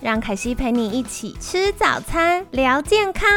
让凯西陪你一起吃早餐，聊健康。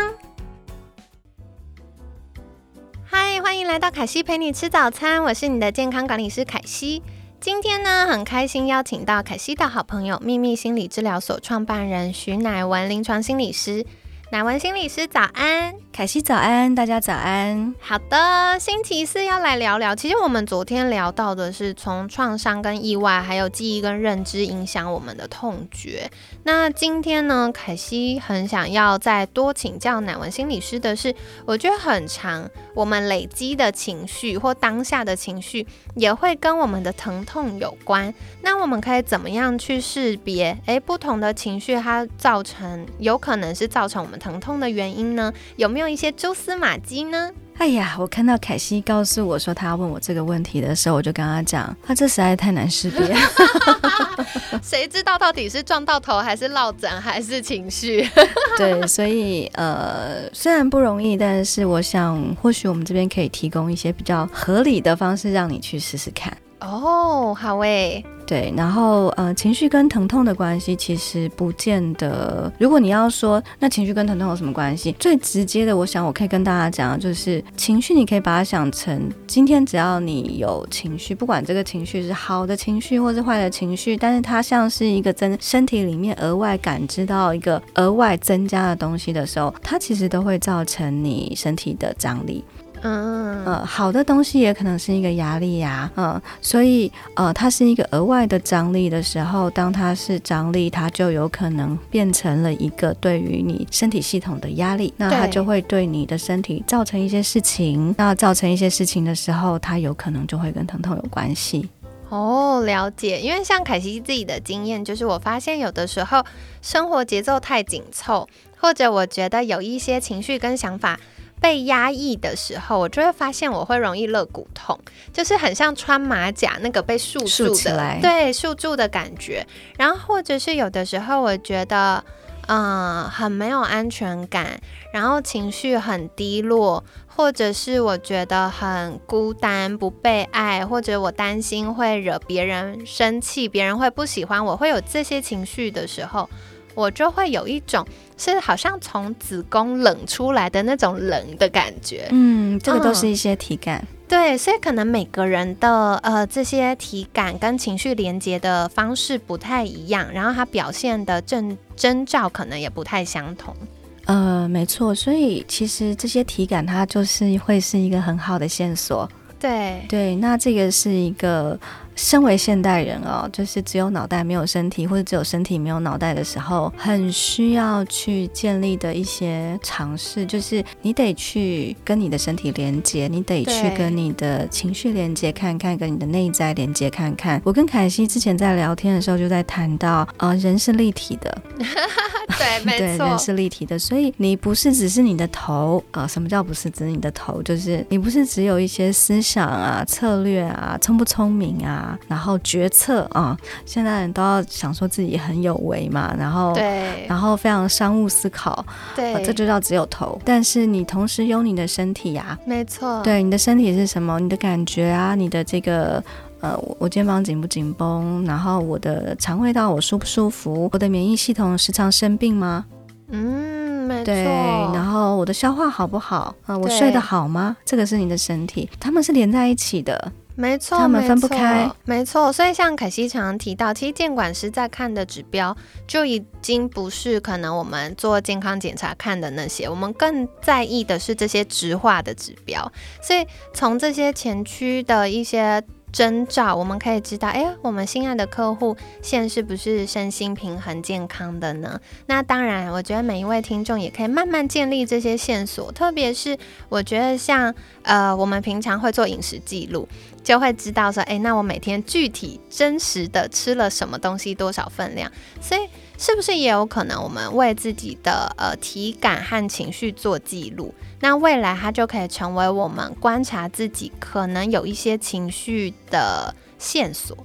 嗨，欢迎来到凯西陪你吃早餐，我是你的健康管理师凯西。今天呢，很开心邀请到凯西的好朋友秘密心理治疗所创办人徐乃文临床心理师。乃文心理师早安，凯西早安，大家早安。好的，星期四要来聊聊。其实我们昨天聊到的是从创伤跟意外，还有记忆跟认知影响我们的痛觉。那今天呢，凯西很想要再多请教乃文心理师的是，我觉得很长，我们累积的情绪或当下的情绪也会跟我们的疼痛有关。那我们可以怎么样去识别？诶，不同的情绪它造成有可能是造成我们。疼痛的原因呢？有没有一些蛛丝马迹呢？哎呀，我看到凯西告诉我说他要问我这个问题的时候，我就跟他讲，他这实在太难识别。谁知道到底是撞到头，还是落枕，还是情绪？对，所以呃，虽然不容易，但是我想，或许我们这边可以提供一些比较合理的方式，让你去试试看。哦，好诶。对，然后呃，情绪跟疼痛的关系其实不见得。如果你要说那情绪跟疼痛有什么关系，最直接的，我想我可以跟大家讲，就是情绪，你可以把它想成今天只要你有情绪，不管这个情绪是好的情绪或是坏的情绪，但是它像是一个增身体里面额外感知到一个额外增加的东西的时候，它其实都会造成你身体的张力。嗯呃，好的东西也可能是一个压力呀，嗯，所以呃，它是一个额外的张力的时候，当它是张力，它就有可能变成了一个对于你身体系统的压力，那它就会对你的身体造成一些事情，那造成一些事情的时候，它有可能就会跟疼痛有关系。哦，了解，因为像凯西自己的经验，就是我发现有的时候生活节奏太紧凑，或者我觉得有一些情绪跟想法。被压抑的时候，我就会发现我会容易肋骨痛，就是很像穿马甲那个被束住的，对，束住的感觉。然后或者是有的时候，我觉得嗯很没有安全感，然后情绪很低落，或者是我觉得很孤单、不被爱，或者我担心会惹别人生气，别人会不喜欢我，会有这些情绪的时候。我就会有一种是好像从子宫冷出来的那种冷的感觉，嗯，这个都是一些体感，对，所以可能每个人的呃这些体感跟情绪连接的方式不太一样，然后它表现的征征兆可能也不太相同，呃，没错，所以其实这些体感它就是会是一个很好的线索，对。对，那这个是一个。身为现代人哦，就是只有脑袋没有身体，或者只有身体没有脑袋的时候，很需要去建立的一些尝试，就是你得去跟你的身体连接，你得去跟你的情绪连接看看，跟你的内在连接看看。我跟凯西之前在聊天的时候就在谈到，呃，人是立体的，对，没错，人是立体的，所以你不是只是你的头啊？什么叫不是只是你的头？就是你不是只有一些思想啊、策略啊、聪不聪明啊？然后决策啊，现在人都要想说自己很有为嘛，然后对，然后非常商务思考，对，这就叫只有头。但是你同时有你的身体呀，没错，对，你的身体是什么？你的感觉啊，你的这个呃，我肩膀紧不紧绷？然后我的肠胃道我舒不舒服？我的免疫系统时常生病吗？嗯，没错。然后我的消化好不好？啊，我睡得好吗？这个是你的身体，他们是连在一起的。没错，他们分不开。没错，所以像凯西常常提到，其实监管师在看的指标就已经不是可能我们做健康检查看的那些，我们更在意的是这些直化的指标。所以从这些前驱的一些。征兆，我们可以知道，哎，我们心爱的客户现在是不是身心平衡健康的呢？那当然，我觉得每一位听众也可以慢慢建立这些线索，特别是我觉得像呃，我们平常会做饮食记录，就会知道说，哎，那我每天具体真实的吃了什么东西，多少分量，所以。是不是也有可能我们为自己的呃体感和情绪做记录？那未来它就可以成为我们观察自己可能有一些情绪的线索。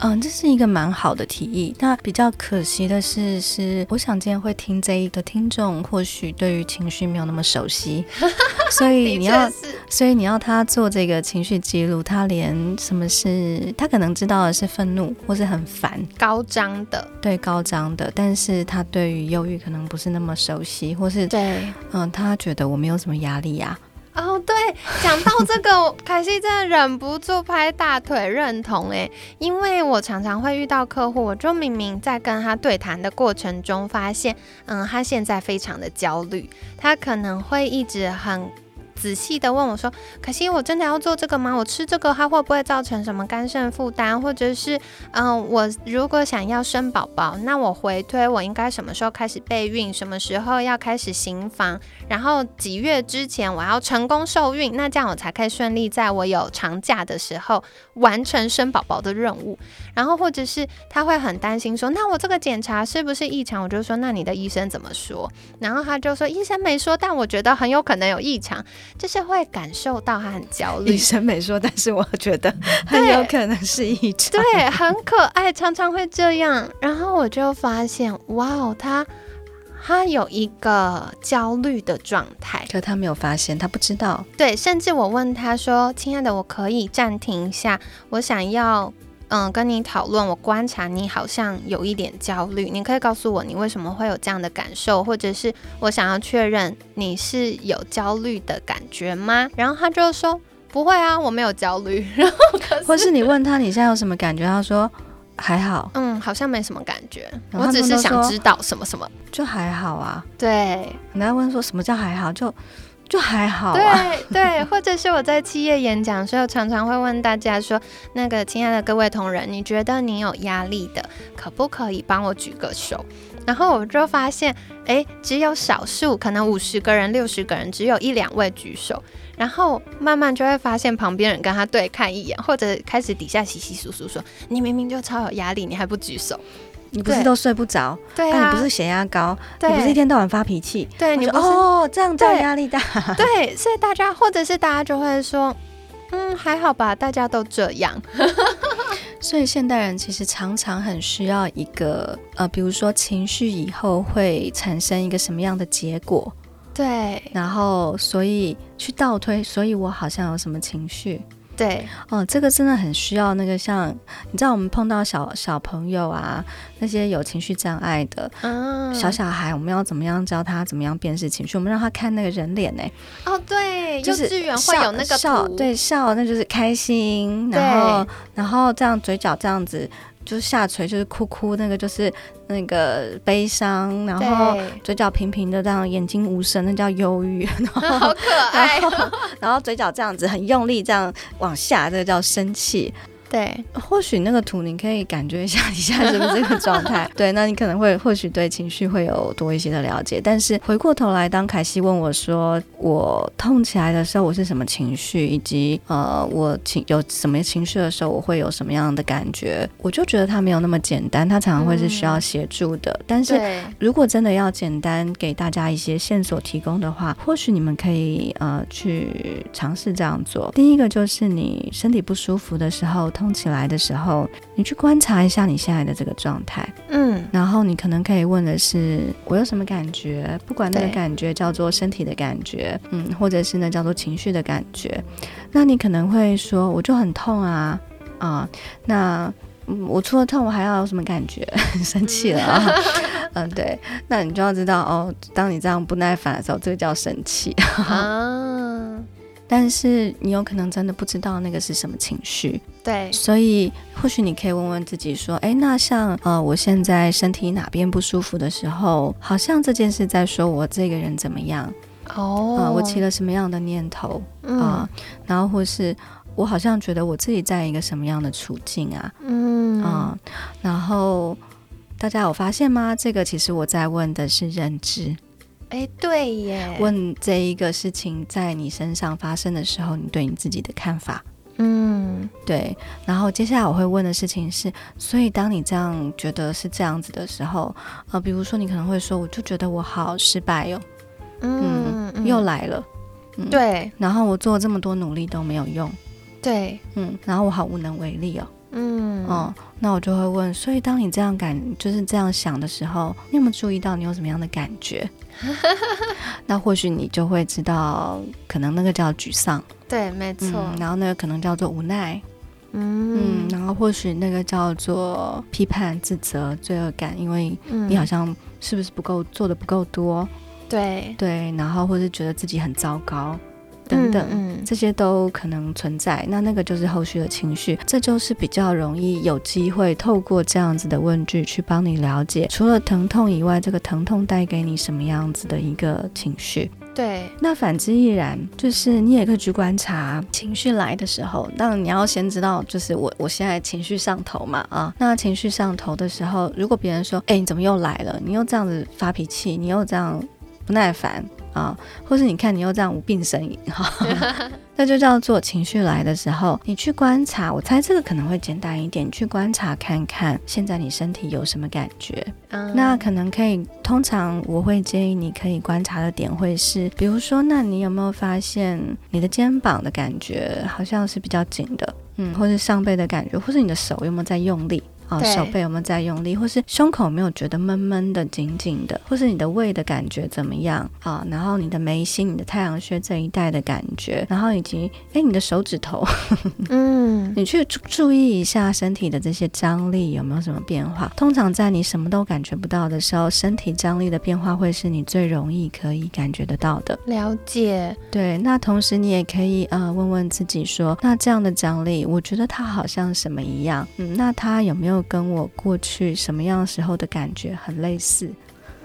嗯，这是一个蛮好的提议。那比较可惜的是，是我想今天会听这一个听众，或许对于情绪没有那么熟悉，所以你要，所以你要他做这个情绪记录，他连什么是他可能知道的是愤怒，或是很烦、高张的，对高张的，但是他对于忧郁可能不是那么熟悉，或是对，嗯，他觉得我没有什么压力呀。哦，对，讲到这个，凯西真的忍不住拍大腿认同哎，因为我常常会遇到客户，我就明明在跟他对谈的过程中发现，嗯，他现在非常的焦虑，他可能会一直很。仔细的问我说：“可惜我真的要做这个吗？我吃这个它会不会造成什么肝肾负担？或者是，嗯，我如果想要生宝宝，那我回推我应该什么时候开始备孕？什么时候要开始行房？然后几月之前我要成功受孕？那这样我才可以顺利在我有长假的时候完成生宝宝的任务。然后或者是他会很担心说：那我这个检查是不是异常？我就说：那你的医生怎么说？然后他就说：医生没说，但我觉得很有可能有异常。”就是会感受到他很焦虑，医生没说，但是我觉得很有可能是异常，对，很可爱，常常会这样。然后我就发现，哇哦，他他有一个焦虑的状态，可他没有发现，他不知道。对，甚至我问他说：“亲爱的，我可以暂停一下，我想要。”嗯，跟你讨论，我观察你好像有一点焦虑，你可以告诉我你为什么会有这样的感受，或者是我想要确认你是有焦虑的感觉吗？然后他就说不会啊，我没有焦虑。然后，或是你问他你现在有什么感觉，他说还好，嗯，好像没什么感觉，我只是想知道什么什么，就还好啊。对，你在问说什么叫还好，就。就还好，对对，或者是我在企业演讲的时候，常常会问大家说：“那个亲爱的各位同仁，你觉得你有压力的，可不可以帮我举个手？”然后我就发现，哎，只有少数，可能五十个人、六十个人，只有一两位举手。然后慢慢就会发现，旁边人跟他对看一眼，或者开始底下稀稀疏疏说：“你明明就超有压力，你还不举手。”你不是都睡不着？对啊，你不是血压高？你不是一天到晚发脾气？对，你哦，这样子压力大。对，所以大家或者是大家就会说，嗯，还好吧，大家都这样。所以现代人其实常常很需要一个呃，比如说情绪以后会产生一个什么样的结果？对，然后所以去倒推，所以我好像有什么情绪。对哦，这个真的很需要那个像你知道，我们碰到小小朋友啊，那些有情绪障碍的小小孩，我们要怎么样教他怎么样辨识情绪？我们让他看那个人脸呢？哦，对，幼稚园会有那个笑，对笑，那就是开心，然后然后这样嘴角这样子。就是下垂，就是哭哭，那个就是那个悲伤，然后嘴角平平的这样，眼睛无神，那叫忧郁。好可爱。然后嘴角这样子很用力，这样往下，这个叫生气。对，或许那个图你可以感觉一下你现在是不是这个状态？对，那你可能会或许对情绪会有多一些的了解。但是回过头来，当凯西问我说我痛起来的时候我是什么情绪，以及呃我情有什么情绪的时候我会有什么样的感觉，我就觉得它没有那么简单，它常常会是需要协助的。但是如果真的要简单给大家一些线索提供的话，或许你们可以呃去尝试这样做。第一个就是你身体不舒服的时候。痛起来的时候，你去观察一下你现在的这个状态，嗯，然后你可能可以问的是，我有什么感觉？不管那个感觉叫做身体的感觉，嗯，或者是呢叫做情绪的感觉，那你可能会说，我就很痛啊，啊，那我除了痛，我还要有什么感觉？生气了啊，嗯，对，那你就要知道哦，当你这样不耐烦的时候，这个叫生气。啊。但是你有可能真的不知道那个是什么情绪，对，所以或许你可以问问自己说，哎，那像呃，我现在身体哪边不舒服的时候，好像这件事在说我这个人怎么样。哦，啊，我起了什么样的念头啊，然后或是我好像觉得我自己在一个什么样的处境啊，嗯。啊，然后大家有发现吗？这个其实我在问的是认知。哎，对耶！问这一个事情在你身上发生的时候，你对你自己的看法。嗯，对。然后接下来我会问的事情是，所以当你这样觉得是这样子的时候，呃，比如说你可能会说，我就觉得我好失败哟，嗯，又来了，对。然后我做了这么多努力都没有用，对，嗯。然后我好无能为力哦，嗯，哦，那我就会问，所以当你这样感就是这样想的时候，你有没有注意到你有什么样的感觉？那或许你就会知道，可能那个叫沮丧。对，没错。然后那个可能叫做无奈，嗯，然后或许那个叫做批判、自责、罪恶感，因为你好像是不是不够做的不够多，对对，然后或是觉得自己很糟糕。等等，这些都可能存在。那那个就是后续的情绪，这就是比较容易有机会透过这样子的问句去帮你了解，除了疼痛以外，这个疼痛带给你什么样子的一个情绪。对，那反之亦然，就是你也可以去观察情绪来的时候，当然你要先知道，就是我我现在情绪上头嘛啊。那情绪上头的时候，如果别人说，哎，你怎么又来了？你又这样子发脾气，你又这样不耐烦。啊，或是你看你又这样无病呻吟哈，那就叫做情绪来的时候，你去观察。我猜这个可能会简单一点，你去观察看看现在你身体有什么感觉。嗯，那可能可以，通常我会建议你可以观察的点会是，比如说，那你有没有发现你的肩膀的感觉好像是比较紧的，嗯，或是上背的感觉，或是你的手有没有在用力？啊，手背有没有在用力，或是胸口没有觉得闷闷的、紧紧的，或是你的胃的感觉怎么样啊？然后你的眉心、你的太阳穴这一带的感觉，然后以及哎，你的手指头，嗯，你去注注意一下身体的这些张力有没有什么变化？通常在你什么都感觉不到的时候，身体张力的变化会是你最容易可以感觉得到的。了解，对。那同时你也可以呃问问自己说，那这样的张力，我觉得它好像什么一样？嗯，那它有没有？跟我过去什么样时候的感觉很类似。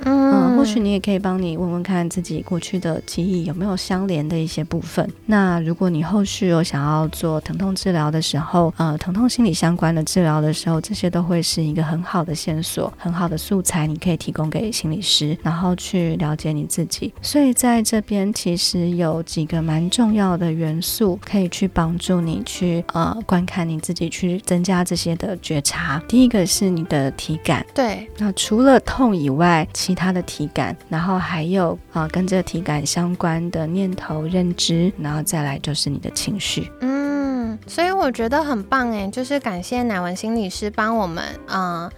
嗯，或许你也可以帮你问问看自己过去的记忆有没有相连的一些部分。那如果你后续有想要做疼痛治疗的时候，呃，疼痛心理相关的治疗的时候，这些都会是一个很好的线索，很好的素材，你可以提供给心理师，然后去了解你自己。所以在这边其实有几个蛮重要的元素，可以去帮助你去呃观看你自己，去增加这些的觉察。第一个是你的体感，对，那除了痛以外，其其他的体感，然后还有啊，跟这个体感相关的念头、认知，然后再来就是你的情绪。嗯，所以我觉得很棒哎，就是感谢乃文心理师帮我们，嗯，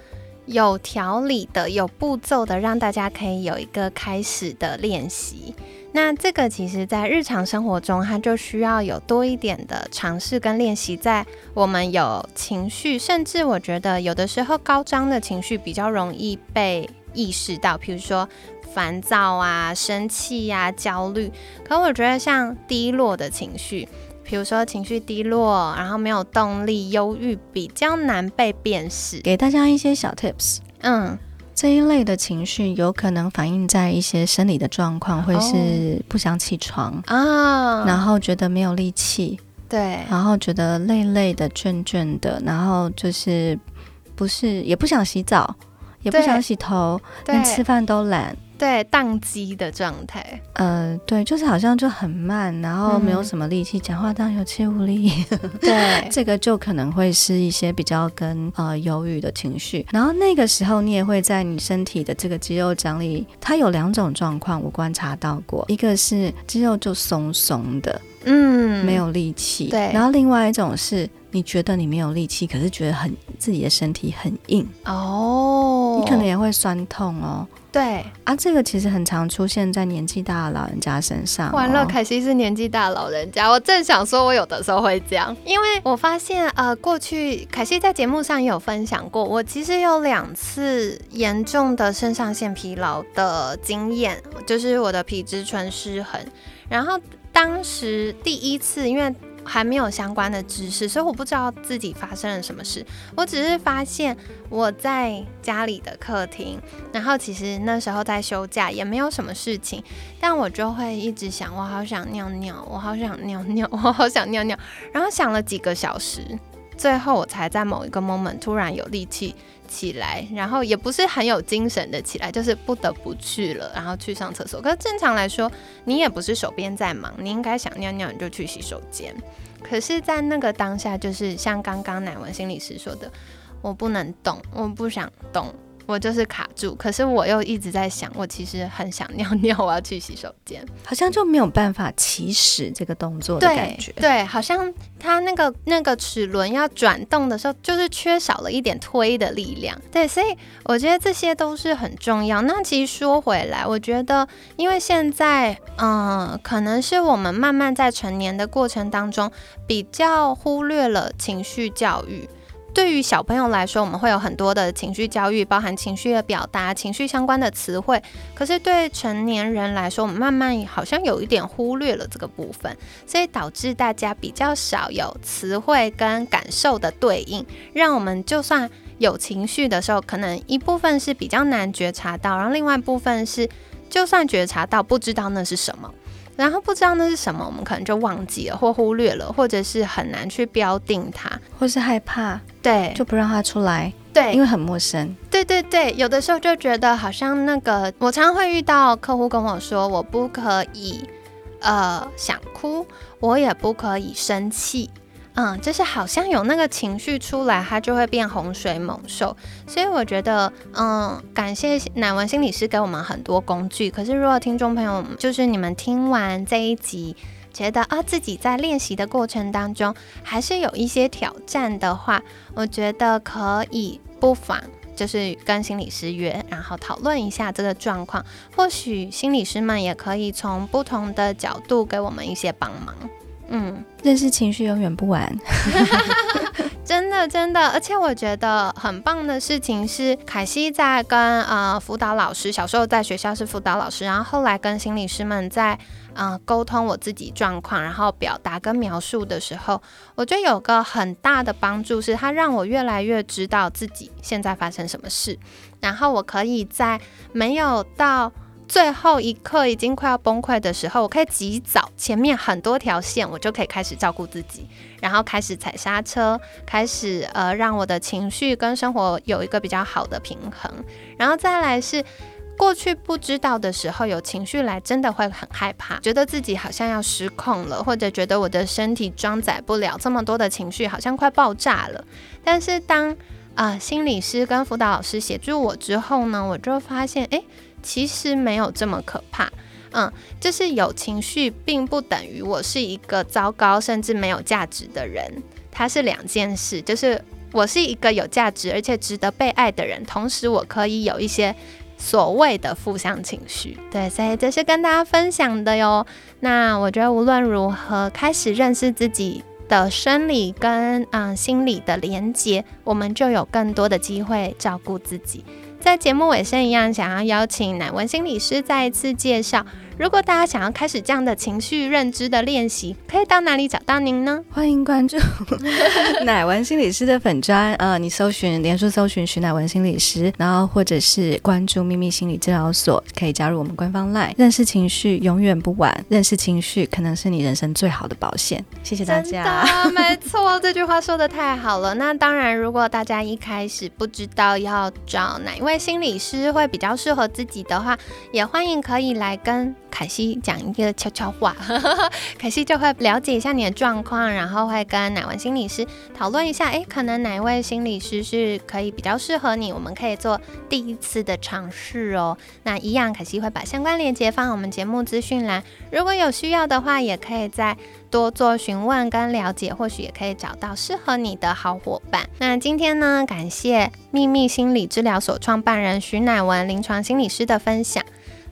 有条理的、有步骤的，让大家可以有一个开始的练习。那这个其实，在日常生活中，它就需要有多一点的尝试跟练习。在我们有情绪，甚至我觉得有的时候高涨的情绪比较容易被。意识到，比如说烦躁啊、生气呀、焦虑，可我觉得像低落的情绪，比如说情绪低落，然后没有动力、忧郁，比较难被辨识。给大家一些小 tips，嗯，这一类的情绪有可能反映在一些生理的状况，会是不想起床啊，然后觉得没有力气，对，然后觉得累累的、倦倦的，然后就是不是也不想洗澡。也不想洗头，连吃饭都懒，对，宕机的状态。呃，对，就是好像就很慢，然后没有什么力气讲话，当然有气无力。对，这个就可能会是一些比较跟呃忧郁的情绪。然后那个时候，你也会在你身体的这个肌肉张力，它有两种状况，我观察到过，一个是肌肉就松松的，嗯，没有力气。对，然后另外一种是。你觉得你没有力气，可是觉得很自己的身体很硬哦，你可能也会酸痛哦。对啊，这个其实很常出现在年纪大的老人家身上。完了，凯西是年纪大的老人家，我正想说，我有的时候会这样，因为我发现呃，过去凯西在节目上也有分享过，我其实有两次严重的肾上腺疲劳的经验，就是我的皮质醇失衡，然后当时第一次因为。还没有相关的知识，所以我不知道自己发生了什么事。我只是发现我在家里的客厅，然后其实那时候在休假，也没有什么事情，但我就会一直想，我好想尿尿，我好想尿尿，我好想尿尿，然后想了几个小时，最后我才在某一个 moment 突然有力气。起来，然后也不是很有精神的起来，就是不得不去了，然后去上厕所。可是正常来说，你也不是手边在忙，你应该想尿尿你就去洗手间。可是，在那个当下，就是像刚刚乃文心理师说的，我不能动，我不想动。我就是卡住，可是我又一直在想，我其实很想尿尿，我要去洗手间，好像就没有办法起始这个动作的感觉。对，好像它那个那个齿轮要转动的时候，就是缺少了一点推的力量。对，所以我觉得这些都是很重要。那其实说回来，我觉得因为现在，嗯，可能是我们慢慢在成年的过程当中，比较忽略了情绪教育。对于小朋友来说，我们会有很多的情绪教育，包含情绪的表达、情绪相关的词汇。可是对成年人来说，我们慢慢好像有一点忽略了这个部分，所以导致大家比较少有词汇跟感受的对应，让我们就算有情绪的时候，可能一部分是比较难觉察到，然后另外一部分是就算觉察到，不知道那是什么。然后不知道那是什么，我们可能就忘记了或忽略了，或者是很难去标定它，或是害怕，对，就不让它出来，对，因为很陌生。对对对，有的时候就觉得好像那个，我常常会遇到客户跟我说，我不可以，呃，想哭，我也不可以生气。嗯，就是好像有那个情绪出来，它就会变洪水猛兽。所以我觉得，嗯，感谢乃文心理师给我们很多工具。可是，如果听众朋友就是你们听完这一集，觉得啊自己在练习的过程当中还是有一些挑战的话，我觉得可以不妨就是跟心理师约，然后讨论一下这个状况。或许心理师们也可以从不同的角度给我们一些帮忙。嗯，认识情绪永远不晚，真的真的，而且我觉得很棒的事情是，凯西在跟呃辅导老师，小时候在学校是辅导老师，然后后来跟心理师们在呃沟通我自己状况，然后表达跟描述的时候，我觉得有个很大的帮助是，他让我越来越知道自己现在发生什么事，然后我可以在没有到。最后一刻已经快要崩溃的时候，我可以及早前面很多条线，我就可以开始照顾自己，然后开始踩刹车，开始呃让我的情绪跟生活有一个比较好的平衡。然后再来是过去不知道的时候，有情绪来真的会很害怕，觉得自己好像要失控了，或者觉得我的身体装载不了这么多的情绪，好像快爆炸了。但是当啊心理师跟辅导老师协助我之后呢，我就发现哎。其实没有这么可怕，嗯，就是有情绪，并不等于我是一个糟糕甚至没有价值的人，它是两件事。就是我是一个有价值而且值得被爱的人，同时我可以有一些所谓的负向情绪。对，所以这是跟大家分享的哟。那我觉得无论如何，开始认识自己的生理跟嗯心理的连接，我们就有更多的机会照顾自己。在节目尾声一样，想要邀请乃文心理师再一次介绍。如果大家想要开始这样的情绪认知的练习，可以到哪里找到您呢？欢迎关注 乃文心理师的粉砖，呃，你搜寻连书搜寻徐乃文心理师，然后或者是关注秘密心理治疗所，可以加入我们官方 LINE。认识情绪永远不晚，认识情绪可能是你人生最好的保险。谢谢大家。没错，这句话说的太好了。那当然，如果大家一开始不知道要找哪一 心理师会比较适合自己的话，也欢迎可以来跟。凯西讲一个悄悄话，凯西就会了解一下你的状况，然后会跟哪位心理师讨论一下，诶，可能哪位心理师是可以比较适合你，我们可以做第一次的尝试哦。那一样，凯西会把相关链接放我们节目资讯栏，如果有需要的话，也可以在多做询问跟了解，或许也可以找到适合你的好伙伴。那今天呢，感谢秘密心理治疗所创办人徐乃文临床心理师的分享。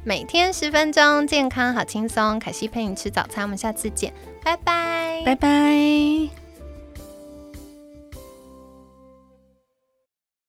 每天十分钟，健康好轻松。凯西陪你吃早餐，我们下次见，拜拜，拜拜。